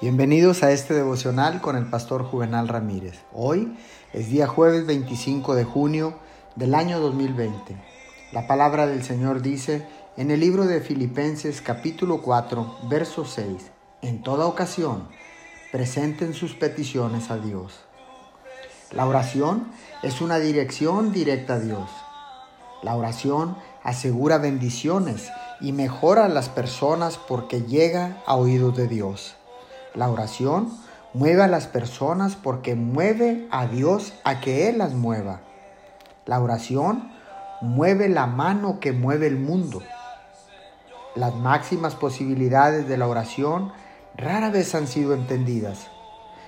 Bienvenidos a este devocional con el pastor Juvenal Ramírez. Hoy es día jueves 25 de junio del año 2020. La palabra del Señor dice en el libro de Filipenses capítulo 4, verso 6, en toda ocasión presenten sus peticiones a Dios. La oración es una dirección directa a Dios. La oración asegura bendiciones y mejora a las personas porque llega a oídos de Dios. La oración mueve a las personas porque mueve a Dios a que Él las mueva. La oración mueve la mano que mueve el mundo. Las máximas posibilidades de la oración rara vez han sido entendidas.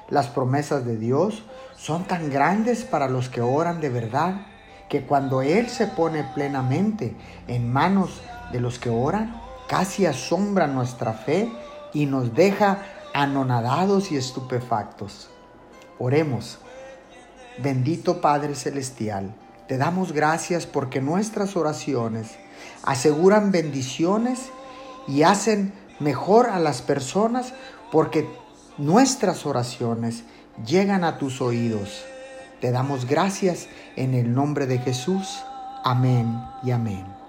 Las promesas de Dios son tan grandes para los que oran de verdad que cuando Él se pone plenamente en manos de los que oran, casi asombra nuestra fe y nos deja anonadados y estupefactos. Oremos. Bendito Padre Celestial, te damos gracias porque nuestras oraciones aseguran bendiciones y hacen mejor a las personas porque nuestras oraciones llegan a tus oídos. Te damos gracias en el nombre de Jesús. Amén y amén.